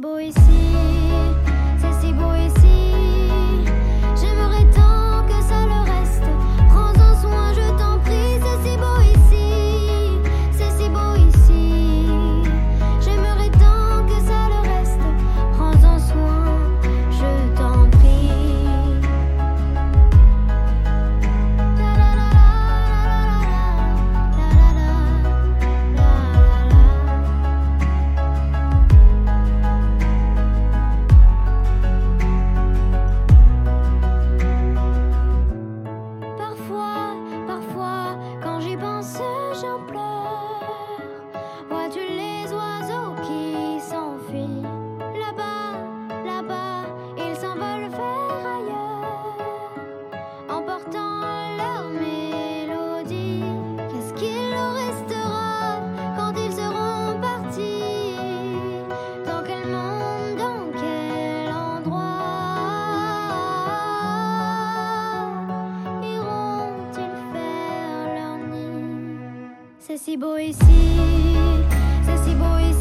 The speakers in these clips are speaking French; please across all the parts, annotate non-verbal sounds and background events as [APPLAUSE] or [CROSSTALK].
boy see. C'est si beau ici, c'est si beau ici.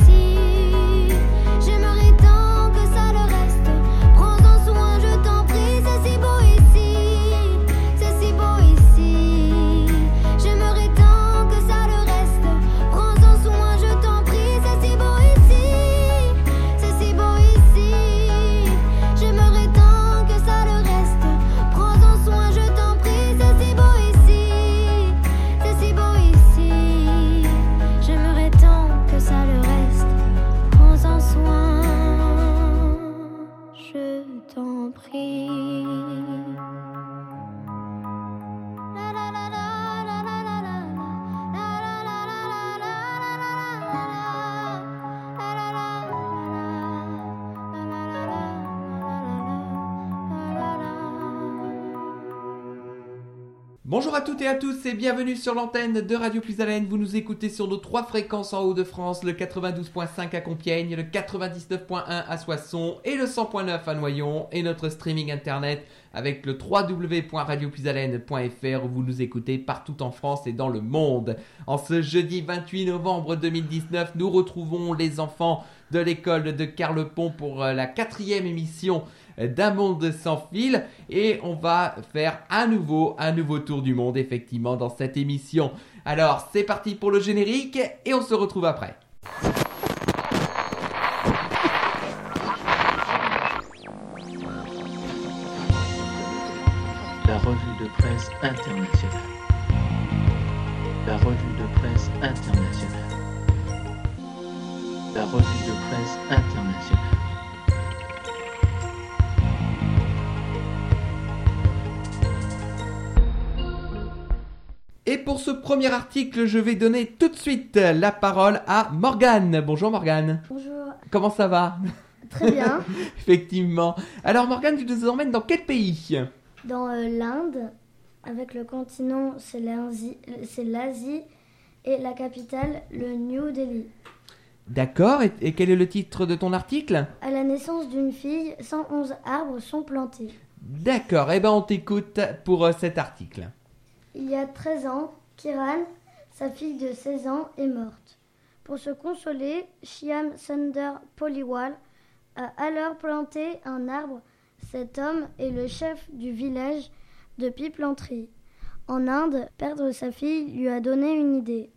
Bonjour à toutes et à tous et bienvenue sur l'antenne de Radio Plus Haleine. Vous nous écoutez sur nos trois fréquences en Haut-de-France, le 92.5 à Compiègne, le 99.1 à Soissons et le 100.9 à Noyon et notre streaming internet avec le www.radioplushaleine.fr où vous nous écoutez partout en France et dans le monde. En ce jeudi 28 novembre 2019, nous retrouvons les enfants de l'école de Carlepont pour euh, la quatrième émission d'un monde sans fil et on va faire à nouveau un nouveau tour du monde effectivement dans cette émission. Alors c'est parti pour le générique et on se retrouve après. La revue de presse internationale. La revue de presse internationale. La revue de presse internationale. Pour ce premier article, je vais donner tout de suite la parole à Morgane. Bonjour Morgane. Bonjour, Comment ça va? Très bien. [LAUGHS] Effectivement. Alors Morgane, tu nous emmènes dans quel pays? Dans euh, l'Inde, avec le continent, c'est l'Asie et la capitale, le New Delhi. D'accord. Et, et quel est le titre de ton article? À la naissance d'une fille, 111 arbres sont plantés. D'accord. Eh ben on t'écoute pour euh, cet article. Il y a 13 ans, Kiran, sa fille de 16 ans, est morte. Pour se consoler, Shyam Sunder Poliwal a alors planté un arbre. Cet homme est le chef du village de Piplanterie. En Inde, perdre sa fille lui a donné une idée.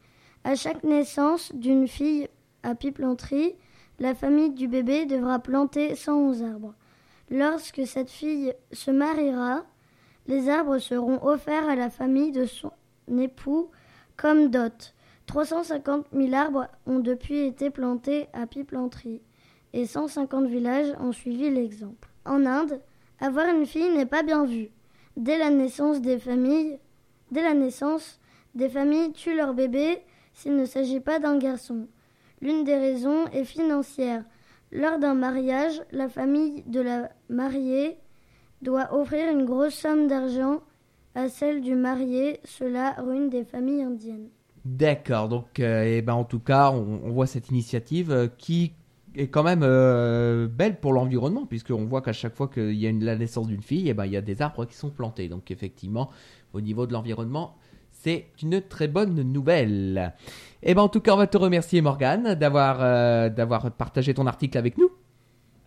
À chaque naissance d'une fille à Piplanterie, la famille du bébé devra planter 111 arbres. Lorsque cette fille se mariera, les arbres seront offerts à la famille de son époux comme dot. 350 000 arbres ont depuis été plantés à Piplanterie et 150 villages ont suivi l'exemple. En Inde, avoir une fille n'est pas bien vu. Dès la naissance des familles, dès la naissance, des familles tuent leur bébé s'il ne s'agit pas d'un garçon. L'une des raisons est financière. Lors d'un mariage, la famille de la mariée doit offrir une grosse somme d'argent à celle du marié. Cela ruine des familles indiennes. D'accord, donc euh, eh ben, en tout cas, on, voit cette initiative euh, qui est quand même euh, belle pour l'environnement, puisqu'on voit qu'à chaque fois qu'il y a la naissance d'une fille, eh ben, il y a des arbres qui sont plantés. Donc effectivement, au niveau de l'environnement, c'est une très bonne nouvelle. Eh ben, en tout cas, on va te remercier Morgane d'avoir d'avoir partagé ton article avec nous.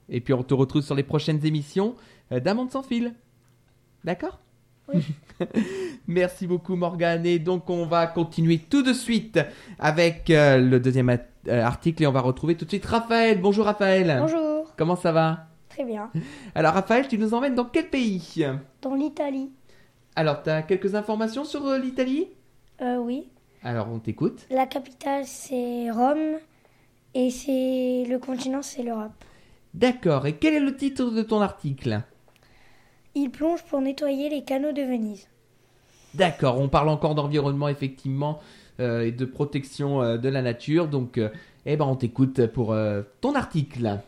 Et puis on te retrouve sur les prochaines émissions euh, d'un monde sans fil. D'accord? Oui. [LAUGHS] Merci beaucoup Morgane. Et donc on va continuer tout de suite avec euh, le deuxième euh, article et on va retrouver tout de suite Raphaël. Bonjour Raphaël. Bonjour. Comment ça va? Très bien. Alors Raphaël, tu nous emmènes dans quel pays? Dans l'Italie Alors, tu as quelques informations sur euh, l'Italie? Euh, Oui. Alors, on t'écoute. La capitale, c'est Rome. Et c'est le continent, c'est l'Europe. D'accord. Et quel est le titre de ton article? Il plonge pour nettoyer les canaux de Venise. D'accord. On parle encore d'environnement, effectivement, euh, et de protection euh, de la nature. Donc, euh, eh ben, on t'écoute pour ton article.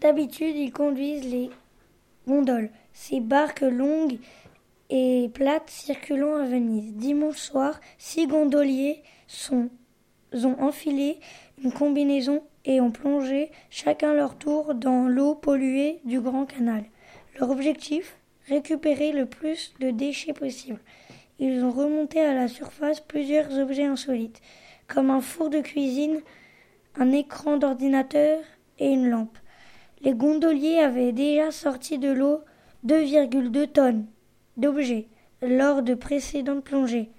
D'habitude, ils conduisent les gondoles, ces barques longues et plates circulant à Venise. Dimanche soir, six gondoliers sont, ont enfilé une combinaison et ont plongé chacun leur tour dans l'eau polluée du Grand Canal. Leur objectif? Récupérer le plus de déchets possible. Ils ont remonté à la surface plusieurs objets insolites, comme un four de cuisine, un écran d'ordinateur et une lampe. Les gondoliers avaient déjà sorti de l'eau 2,2 tonnes d'objets lors de précédentes plongées.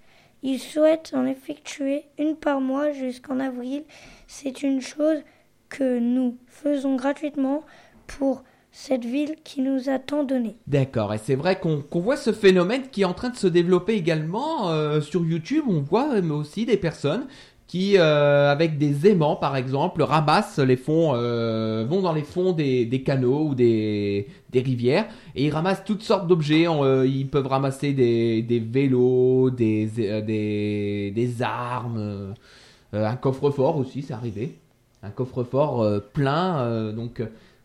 Ils souhaitent en effectuer une par mois jusqu'en avril. C'est une chose que nous faisons gratuitement pour cette ville qui nous a tant donné. D'accord. Et c'est vrai qu'on voit ce phénomène qui est en train de se développer également euh, sur YouTube. On voit aussi des personnes qui, euh, avec des aimants par exemple, ramassent les fonds, euh, vont dans les fonds des, canaux ou des, rivières et ils ramassent toutes sortes d'objets. Ils peuvent ramasser des, des vélos, des, armes, un coffre-fort aussi, c'est arrivé. Un coffre-fort plein, donc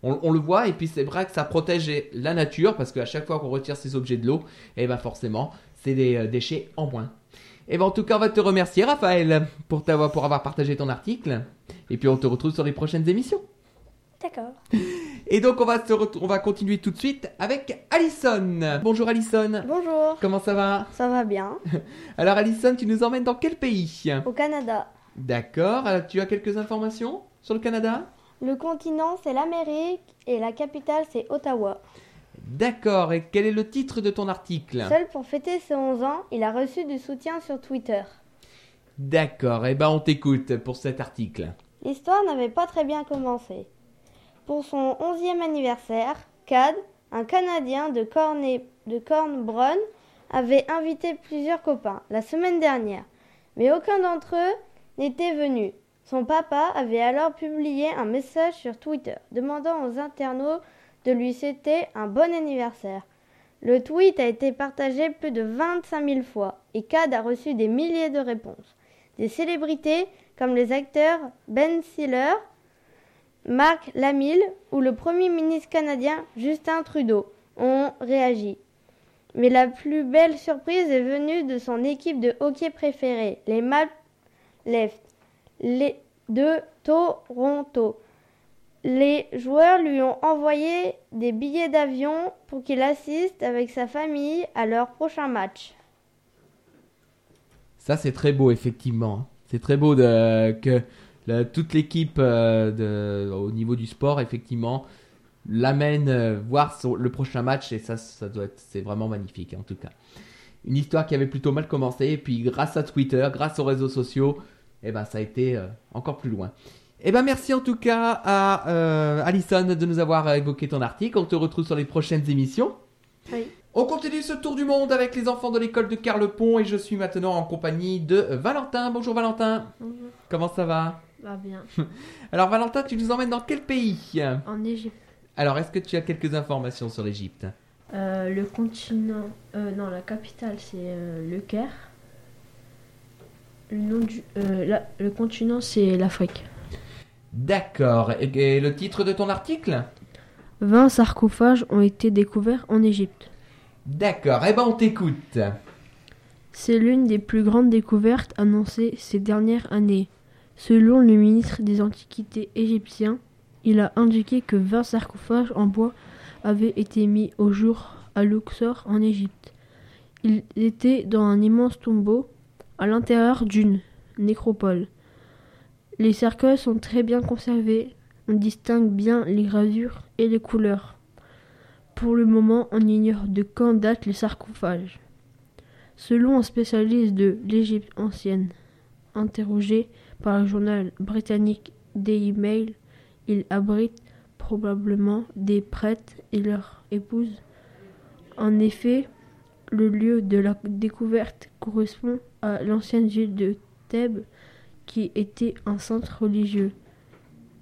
on, on le voit et puis c'est vrai que ça protège la nature parce qu'à chaque fois qu'on retire ces objets de l'eau, et ben forcément c'est des euh, déchets en moins. Et ben en tout cas on va te remercier Raphaël pour t'avoir pour avoir partagé ton article et puis on te retrouve sur les prochaines émissions. D'accord. [LAUGHS] Et donc on va se on va continuer tout de suite avec Alison. Bonjour Alison. Bonjour, Comment ça va? Ça va bien [LAUGHS] Alors Alison, tu nous emmènes dans quel pays? Au Canada, D'accord, alors, tu as quelques informations sur le Canada? Le continent c'est l'Amérique et la capitale c'est Ottawa. D'accord, et quel est le titre de ton article? Seul pour fêter ses 11 ans, il a reçu du soutien sur Twitter. D'accord, et ben on t'écoute pour cet article. L'histoire n'avait pas très bien commencé. Pour son 11e anniversaire, Cad, un Canadien de, Corne- de Cornbrun, avait invité plusieurs copains la semaine dernière, mais aucun d'entre eux n'était venu. Son papa avait alors publié un message sur Twitter demandant aux internautes de lui souhaiter un bon anniversaire. Le tweet a été partagé plus de 25 000 fois et Cad a reçu des milliers de réponses. Des célébrités comme les acteurs Ben Stiller, Marc Lamille ou le Premier ministre canadien Justin Trudeau ont réagi. Mais la plus belle surprise est venue de son équipe de hockey préférée, les Maple Leafs les de Toronto. Les joueurs lui ont envoyé des billets d'avion pour qu'il assiste avec sa famille à leur prochain match. Ça c'est très beau effectivement. C'est très beau que toute l'équipe euh, au niveau du sport effectivement l'amène euh, voir le prochain match et ça, ça doit c'est vraiment magnifique en tout cas. Une histoire qui avait plutôt mal commencé et puis grâce à Twitter, grâce aux réseaux sociaux, eh ben ça a été euh, encore plus loin. Eh ben merci en tout cas à euh, Alison de nous avoir évoqué ton article. On te retrouve sur les prochaines émissions. Oui. On continue ce tour du monde avec les enfants de l'école de Carlepont et je suis maintenant en compagnie de Valentin. Bonjour Valentin. Bonjour, Comment ça va? Va bien. [LAUGHS] Alors Valentin, tu nous emmènes dans quel pays? En Égypte, Alors est-ce que tu as quelques informations sur l'Égypte? Euh, le continent, euh, non, la capitale c'est euh, le Caire. Le nom du, euh, la- le continent c'est l'Afrique. D'accord. Et, et le titre de ton article? 20 sarcophages ont été découverts en Égypte. D'accord. Eh ben on t'écoute. C'est l'une des plus grandes découvertes annoncées ces dernières années. Selon le ministre des Antiquités égyptien, il a indiqué que 20 sarcophages en bois avaient été mis au jour à Luxor en Égypte. Ils étaient dans un immense tombeau à l'intérieur d'une nécropole. Les cercueils sont très bien conservés, on distingue bien les gravures et les couleurs. Pour le moment, on ignore de quand date le sarcophage. Selon un spécialiste de l'Égypte ancienne, interrogé par le journal britannique Daily Mail, il abrite probablement des prêtres et leurs épouses. En effet, le lieu de la découverte correspond à l'ancienne ville de Thèbes, qui était un centre religieux.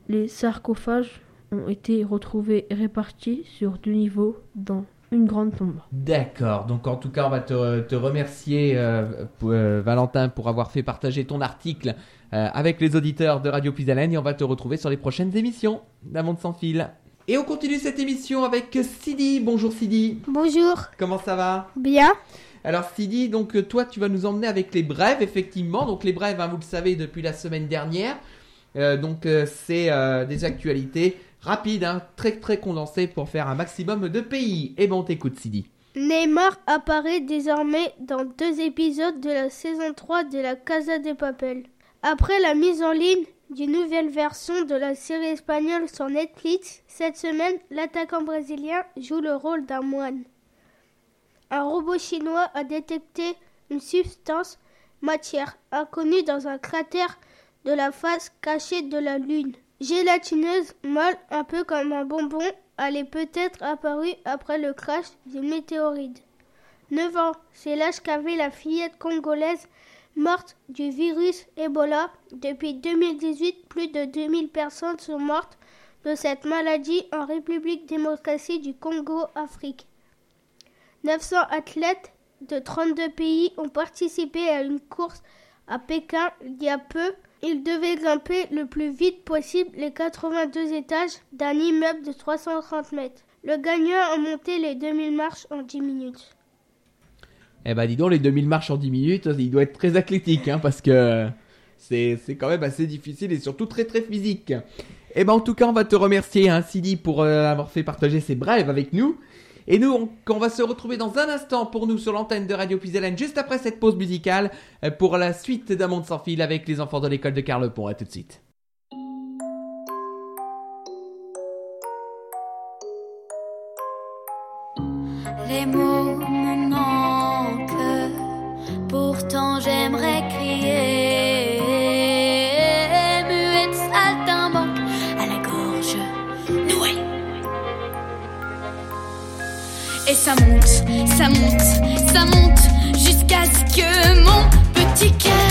Les sarcophages ont été retrouvés répartis sur deux niveaux dans une grande tombe. D'accord, donc en tout cas, on va te, te remercier, euh, pour- euh, Valentin, pour avoir fait partager ton article euh, avec les auditeurs de Radio Puisalène et on va te retrouver sur les prochaines émissions d'Un Monde Sans Fil. Et on continue cette émission avec Sidi. Bonjour Sidi, Bonjour. comment ça va? Bien. Alors Sidi, donc euh, toi tu vas nous emmener avec les brèves, effectivement. Donc les brèves, hein, vous le savez depuis la semaine dernière. Euh, donc euh, c'est des actualités rapides, hein, très très condensées pour faire un maximum de pays. Et bon, on t'écoute Sidi. Neymar apparaît désormais dans deux épisodes de la saison 3 de la Casa de Papel. Après la mise en ligne d'une nouvelle version de la série espagnole sur Netflix, cette semaine, l'attaquant brésilien joue le rôle d'un moine. Un robot chinois a détecté une substance matière inconnue dans un cratère de la face cachée de la Lune. Gélatineuse, molle, un peu comme un bonbon, elle est peut-être apparue après le crash d'une météorite. 9 ans, c'est l'âge qu'avait la fillette congolaise morte du virus Ebola. Depuis 2018, plus de 2000 personnes sont mortes de cette maladie en République démocratique du Congo, Afrique. 900 athlètes de 32 pays ont participé à une course à Pékin il y a peu. Ils devaient grimper le plus vite possible les 82 étages d'un immeuble de 330 mètres. Le gagnant a monté les 2000 marches en 10 minutes. Eh ben dis donc, les 2000 marches en 10 minutes, il doit être très athlétique, hein, parce que c'est quand même assez difficile et surtout très très physique. Eh ben en tout cas, on va te remercier, hein, Sidi, pour euh, avoir fait partager ces brèves avec nous. Et nous, on, va se retrouver dans un instant pour nous sur l'antenne de Radio Puisalène, juste après cette pause musicale, euh, pour la suite d'un monde sans fil avec les enfants de l'école de Carlepont. À tout de suite. Ça monte, ça monte, ça monte jusqu'à ce que mon petit cœur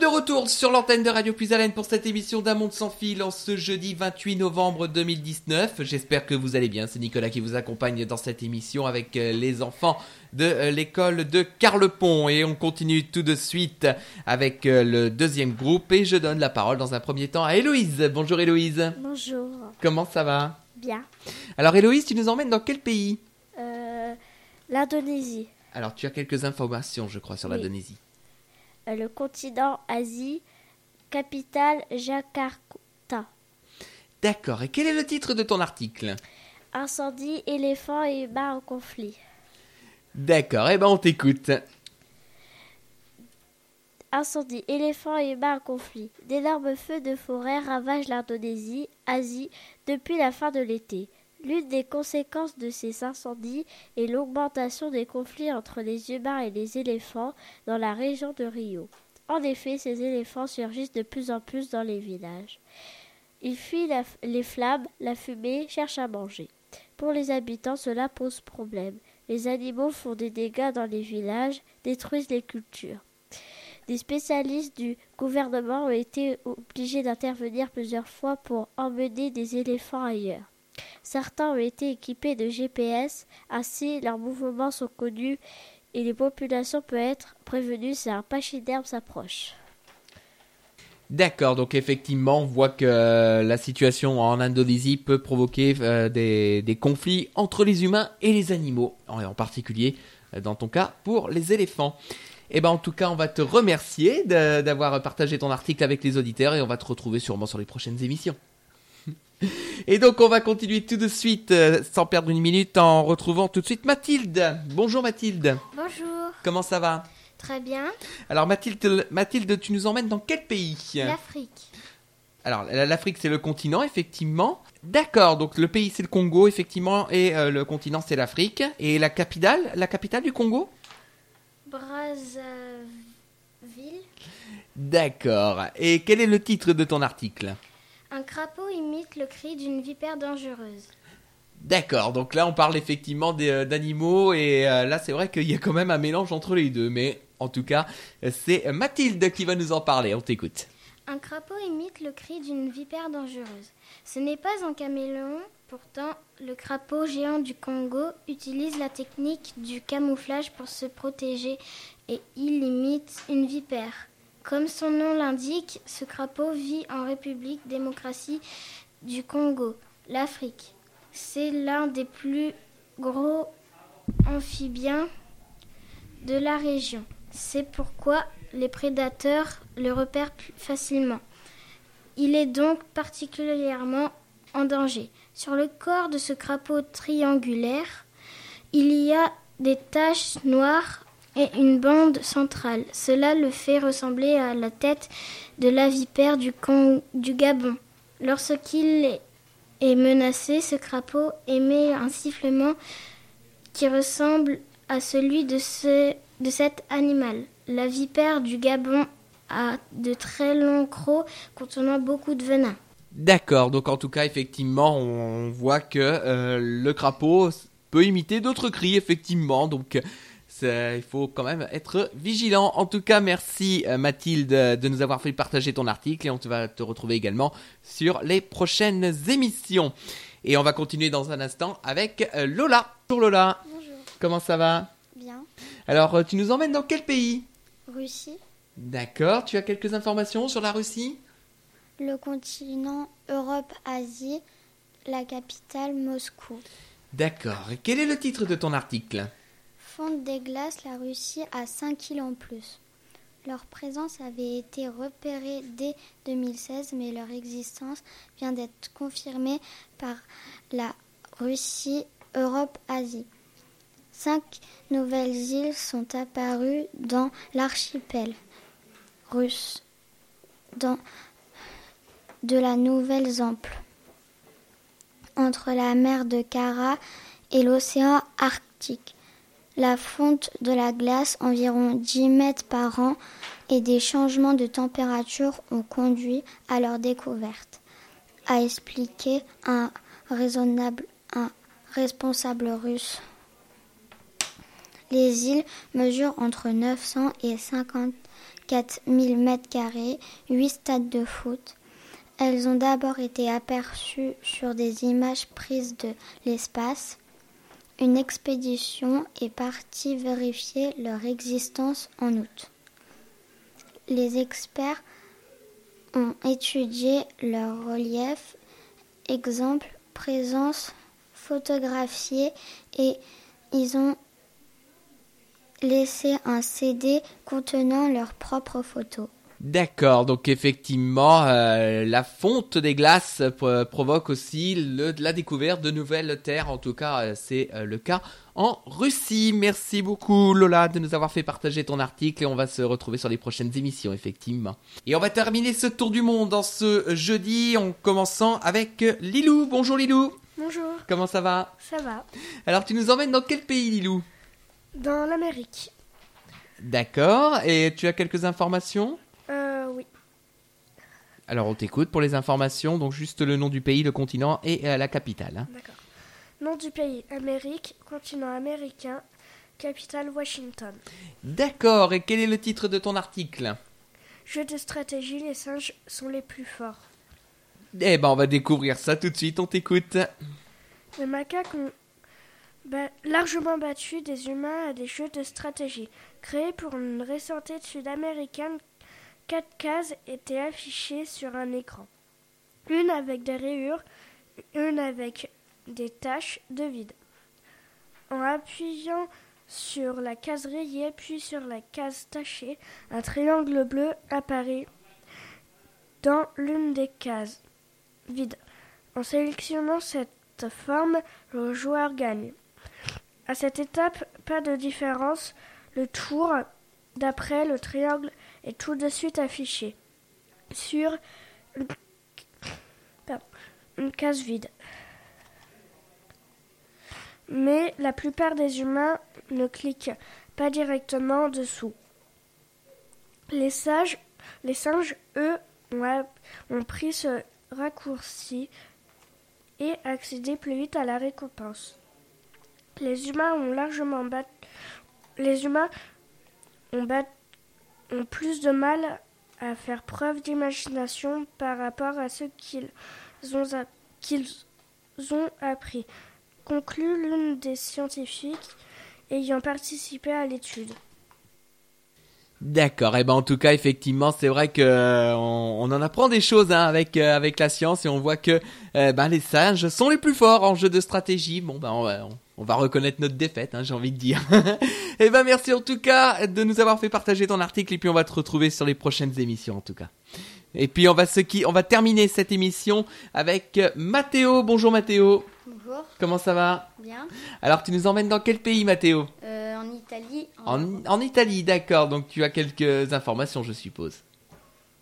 sommes de retour sur l'antenne de Radio Plus Haleine pour cette émission d'un monde sans fil en ce jeudi 28 novembre 2019. J'espère que vous allez bien. C'est Nicolas qui vous accompagne dans cette émission avec euh, les enfants de euh, l'école de Carlepont. Et on continue tout de suite avec euh, le deuxième groupe et je donne la parole dans un premier temps à Héloïse. Bonjour Héloïse. Bonjour. Comment ça va? Bien. Alors Héloïse, tu nous emmènes dans quel pays? Euh, L'Indonésie, Alors tu as quelques informations je crois sur Oui. l'Indonésie. Euh, le continent Asie, capitale Jakarta. D'accord. Et quel est le titre de ton article? Incendie, éléphants et humains en conflit. D'accord. Eh ben on t'écoute. Incendie, éléphants et humains en conflit. D'énormes feux de forêt ravagent l'Indonésie, Asie, depuis la fin de l'été. L'une des conséquences de ces incendies est l'augmentation des conflits entre les humains et les éléphants dans la région de Rio. En effet, ces éléphants surgissent de plus en plus dans les villages. Ils fuient les flammes, la fumée, cherchent à manger. Pour les habitants, cela pose problème. Les animaux font des dégâts dans les villages, détruisent les cultures. Des spécialistes du gouvernement ont été obligés d'intervenir plusieurs fois pour emmener des éléphants ailleurs. Certains ont été équipés de GPS, ainsi leurs mouvements sont connus et les populations peuvent être prévenues si un pachyderme s'approche. D'accord, donc effectivement, on voit que euh, la situation en Indonésie peut provoquer euh, des, conflits entre les humains et les animaux, en, en particulier euh, dans ton cas pour les éléphants. Et ben en tout cas, on va te remercier d'avoir partagé ton article avec les auditeurs et on va te retrouver sûrement sur les prochaines émissions. Et donc on va continuer tout de suite, euh, sans perdre une minute, en retrouvant tout de suite Mathilde. Bonjour Mathilde, Bonjour. comment ça va? Très bien. Alors Mathilde, Mathilde, tu nous emmènes dans quel pays? L'Afrique. Alors, la- l'Afrique, c'est le continent, effectivement. D'accord, donc le pays, c'est le Congo, effectivement, et euh, le continent, c'est l'Afrique. Et la capitale, la capitale du Congo? Brazzaville. D'accord. Et quel est le titre de ton article? Un crapaud imite le cri d'une vipère dangereuse. D'accord, donc là, on parle effectivement euh, d'animaux, et euh, là, c'est vrai qu'il y a quand même un mélange entre les deux. Mais en tout cas, c'est Mathilde qui va nous en parler, on t'écoute. Un crapaud imite le cri d'une vipère dangereuse. Ce n'est pas un caméléon, pourtant le crapaud géant du Congo utilise la technique du camouflage pour se protéger et il imite une vipère. Comme son nom l'indique, ce crapaud vit en République démocratie du Congo, l'Afrique. C'est l'un des plus gros amphibiens de la région. C'est pourquoi les prédateurs le repèrent plus facilement. Il est donc particulièrement en danger. Sur le corps de ce crapaud triangulaire, il y a des taches noires et une bande centrale. Cela le fait ressembler à la tête de la vipère du, Gabon. Lorsqu'il est- menacé, ce crapaud émet un sifflement qui ressemble à celui de, ce, de cet animal. La vipère du Gabon a de très longs crocs contenant beaucoup de venin. D'accord, donc en tout cas, effectivement, on voit que euh, le crapaud peut imiter d'autres cris, effectivement. Donc, euh, il faut quand même être vigilant. En tout cas, merci euh, Mathilde de nous avoir fait partager ton article et on te va te retrouver également sur les prochaines émissions. Et on va continuer dans un instant avec euh, Lola. Bonjour Lola, Bonjour. comment ça va? Bien. Alors, tu nous emmènes dans quel pays? Russie. D'accord, tu as quelques informations sur la Russie? Le continent Europe-Asie. La capitale Moscou. D'accord, et quel est le titre de ton article? Des glaces, la Russie a 5 îles en plus. Leur présence avait été repérée dès 2016, mais leur existence vient d'être confirmée par la Russie Europe-Asie. Cinq nouvelles îles sont apparues dans l'archipel russe de la Nouvelle-Zample, entre la mer de Kara et l'océan Arctique. La fonte de la glace, environ 10 mètres par an, et des changements de température ont conduit à leur découverte, a expliqué un responsable russe. Les îles mesurent entre 900 et 54 000 mètres carrés, 8 stades de foot. Elles ont d'abord été aperçues sur des images prises de l'espace. Une expédition est partie vérifier leur existence en août. Les experts ont étudié leur relief, exemple, présence photographiée et ils ont laissé un CD contenant leurs propres photos. D'accord, donc effectivement, euh, la fonte des glaces euh, provoque aussi le, la découverte de nouvelles terres. En tout cas, euh, c'est euh, le cas en Russie. Merci beaucoup Lola de nous avoir fait partager ton article et on va se retrouver sur les prochaines émissions, effectivement. Et on va terminer ce tour du monde en ce jeudi en commençant avec Lilou. Bonjour Lilou, Bonjour, comment ça va? Ça va Alors tu nous emmènes dans quel pays Lilou? Dans l'Amérique. D'accord, et tu as quelques informations? Alors on t'écoute pour les informations, donc juste le nom du pays, le continent et euh, la capitale. hein. D'accord. Nom du pays Amérique, continent américain, capitale Washington. D'accord, et quel est le titre de ton article? Jeu de stratégie, les singes sont les plus forts. Eh ben on va découvrir ça tout de suite, on t'écoute. Les macaques ont ba- largement battu des humains à des jeux de stratégie. Créés pour une récente étude américaine, quatre cases étaient affichées sur un écran. Une avec des rayures, une avec des taches de vide. En appuyant sur la case rayée puis sur la case tachée, un triangle bleu apparaît dans l'une des cases vides. En sélectionnant cette forme, le joueur gagne. À cette étape, pas de différence. Le tour d'après le triangle est tout de suite affiché sur une, case vide. Mais la plupart des humains ne cliquent pas directement dessous. Les, sages, les singes, eux, ont, pris ce raccourci et accédé plus vite à la récompense. Les humains ont largement bat... Les humains ont, bat- ont plus de mal à faire preuve d'imagination par rapport à ce qu'ils ont, qu'ils ont appris, conclut l'une des scientifiques ayant participé à l'étude. D'accord, et ben en tout cas effectivement c'est vrai que euh, on, en apprend des choses hein, avec euh, avec la science et on voit que euh, ben les singes sont les plus forts en jeu de stratégie. Bon ben on on- on va reconnaître notre défaite, hein, j'ai envie de dire. [LAUGHS] et ben merci en tout cas de nous avoir fait partager ton article et puis on va te retrouver sur les prochaines émissions en tout cas. Et puis on va se qui on va terminer cette émission avec euh, Mathéo. Bonjour Mathéo, Bonjour, comment ça va? Bien. Alors tu nous emmènes dans quel pays Mathéo Euh, en Italie, en, en, en Italie, d'accord. Donc tu as quelques informations, je suppose,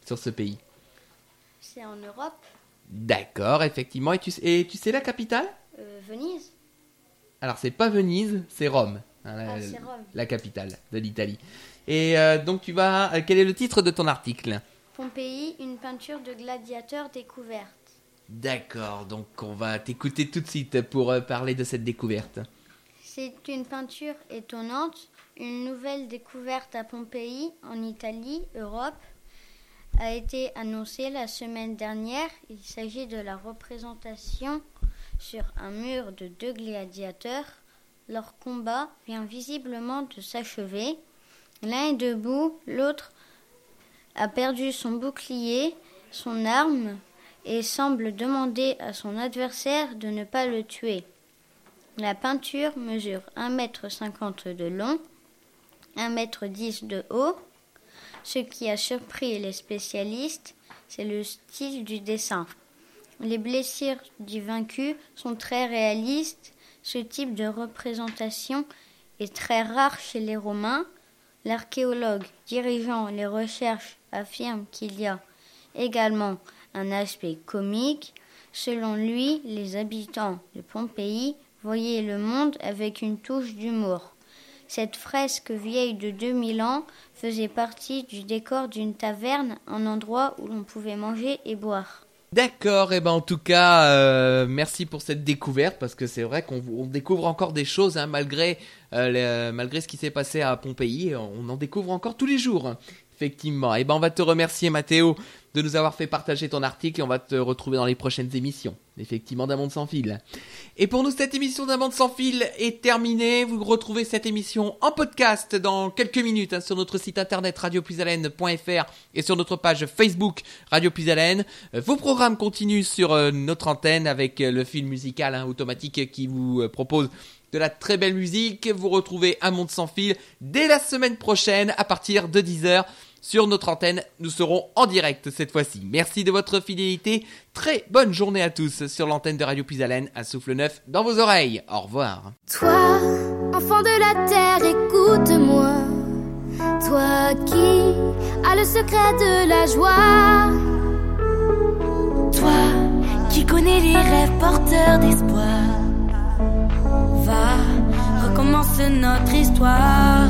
sur ce pays. c'est en Europe, D'accord, effectivement. Et tu, et tu sais la capitale? Euh, Venise. Alors c'est pas Venise, c'est Rome, hein, la, Ah, Rome. la capitale de l'Italie. Et euh, donc tu vas. euh, quel est le titre de ton article? Pompéi, une peinture de gladiateur découverte. D'accord, donc on va t'écouter tout de suite pour euh, parler de cette découverte. C'est une peinture étonnante, une nouvelle découverte à Pompéi, en Italie, Europe, a été annoncée la semaine dernière. Il s'agit de la représentation sur un mur de deux gladiateurs. Leur combat vient visiblement de s'achever. L'un est debout, l'autre a perdu son bouclier, son arme, et semble demander à son adversaire de ne pas le tuer. La peinture mesure 1,50 m de long, 1,10 m de haut. Ce qui a surpris les spécialistes, c'est le style du dessin. Les blessures du vaincu sont très réalistes. Ce type de représentation est très rare chez les Romains. L'archéologue dirigeant les recherches affirme qu'il y a également un aspect comique. Selon lui, les habitants de Pompéi voyaient le monde avec une touche d'humour. Cette fresque vieille de 2000 ans faisait partie du décor d'une taverne, un endroit où l'on pouvait manger et boire. D'accord, et ben en tout cas, euh, merci pour cette découverte parce que c'est vrai qu'on on découvre encore des choses hein, malgré euh, les- malgré ce qui s'est passé à Pompéi, on en découvre encore tous les jours. Effectivement. Et ben on va te remercier Mathéo de nous avoir fait partager ton article et on va te retrouver dans les prochaines émissions. Effectivement d'un monde sans fil. Et pour nous cette émission d'un monde sans fil est terminée. Vous retrouvez cette émission en podcast dans quelques minutes hein, sur notre site internet radiopuisalène.fr et sur notre page Facebook Radio Puisalène. Euh, Vos programmes continuent sur euh, notre antenne avec euh, le film musical hein, automatique qui vous propose de la très belle musique. Vous retrouvez Un Monde Sans Fil dès la semaine prochaine à partir de 10h sur notre antenne. Nous serons en direct cette fois-ci. Merci de votre fidélité. Très bonne journée à tous sur l'antenne de Radio Puisalène. Un souffle neuf dans vos oreilles. Au revoir. Toi, enfant de la terre, écoute-moi. Toi qui as le secret de la joie. Toi qui connais les rêves porteurs d'espoir. Va, recommence notre histoire.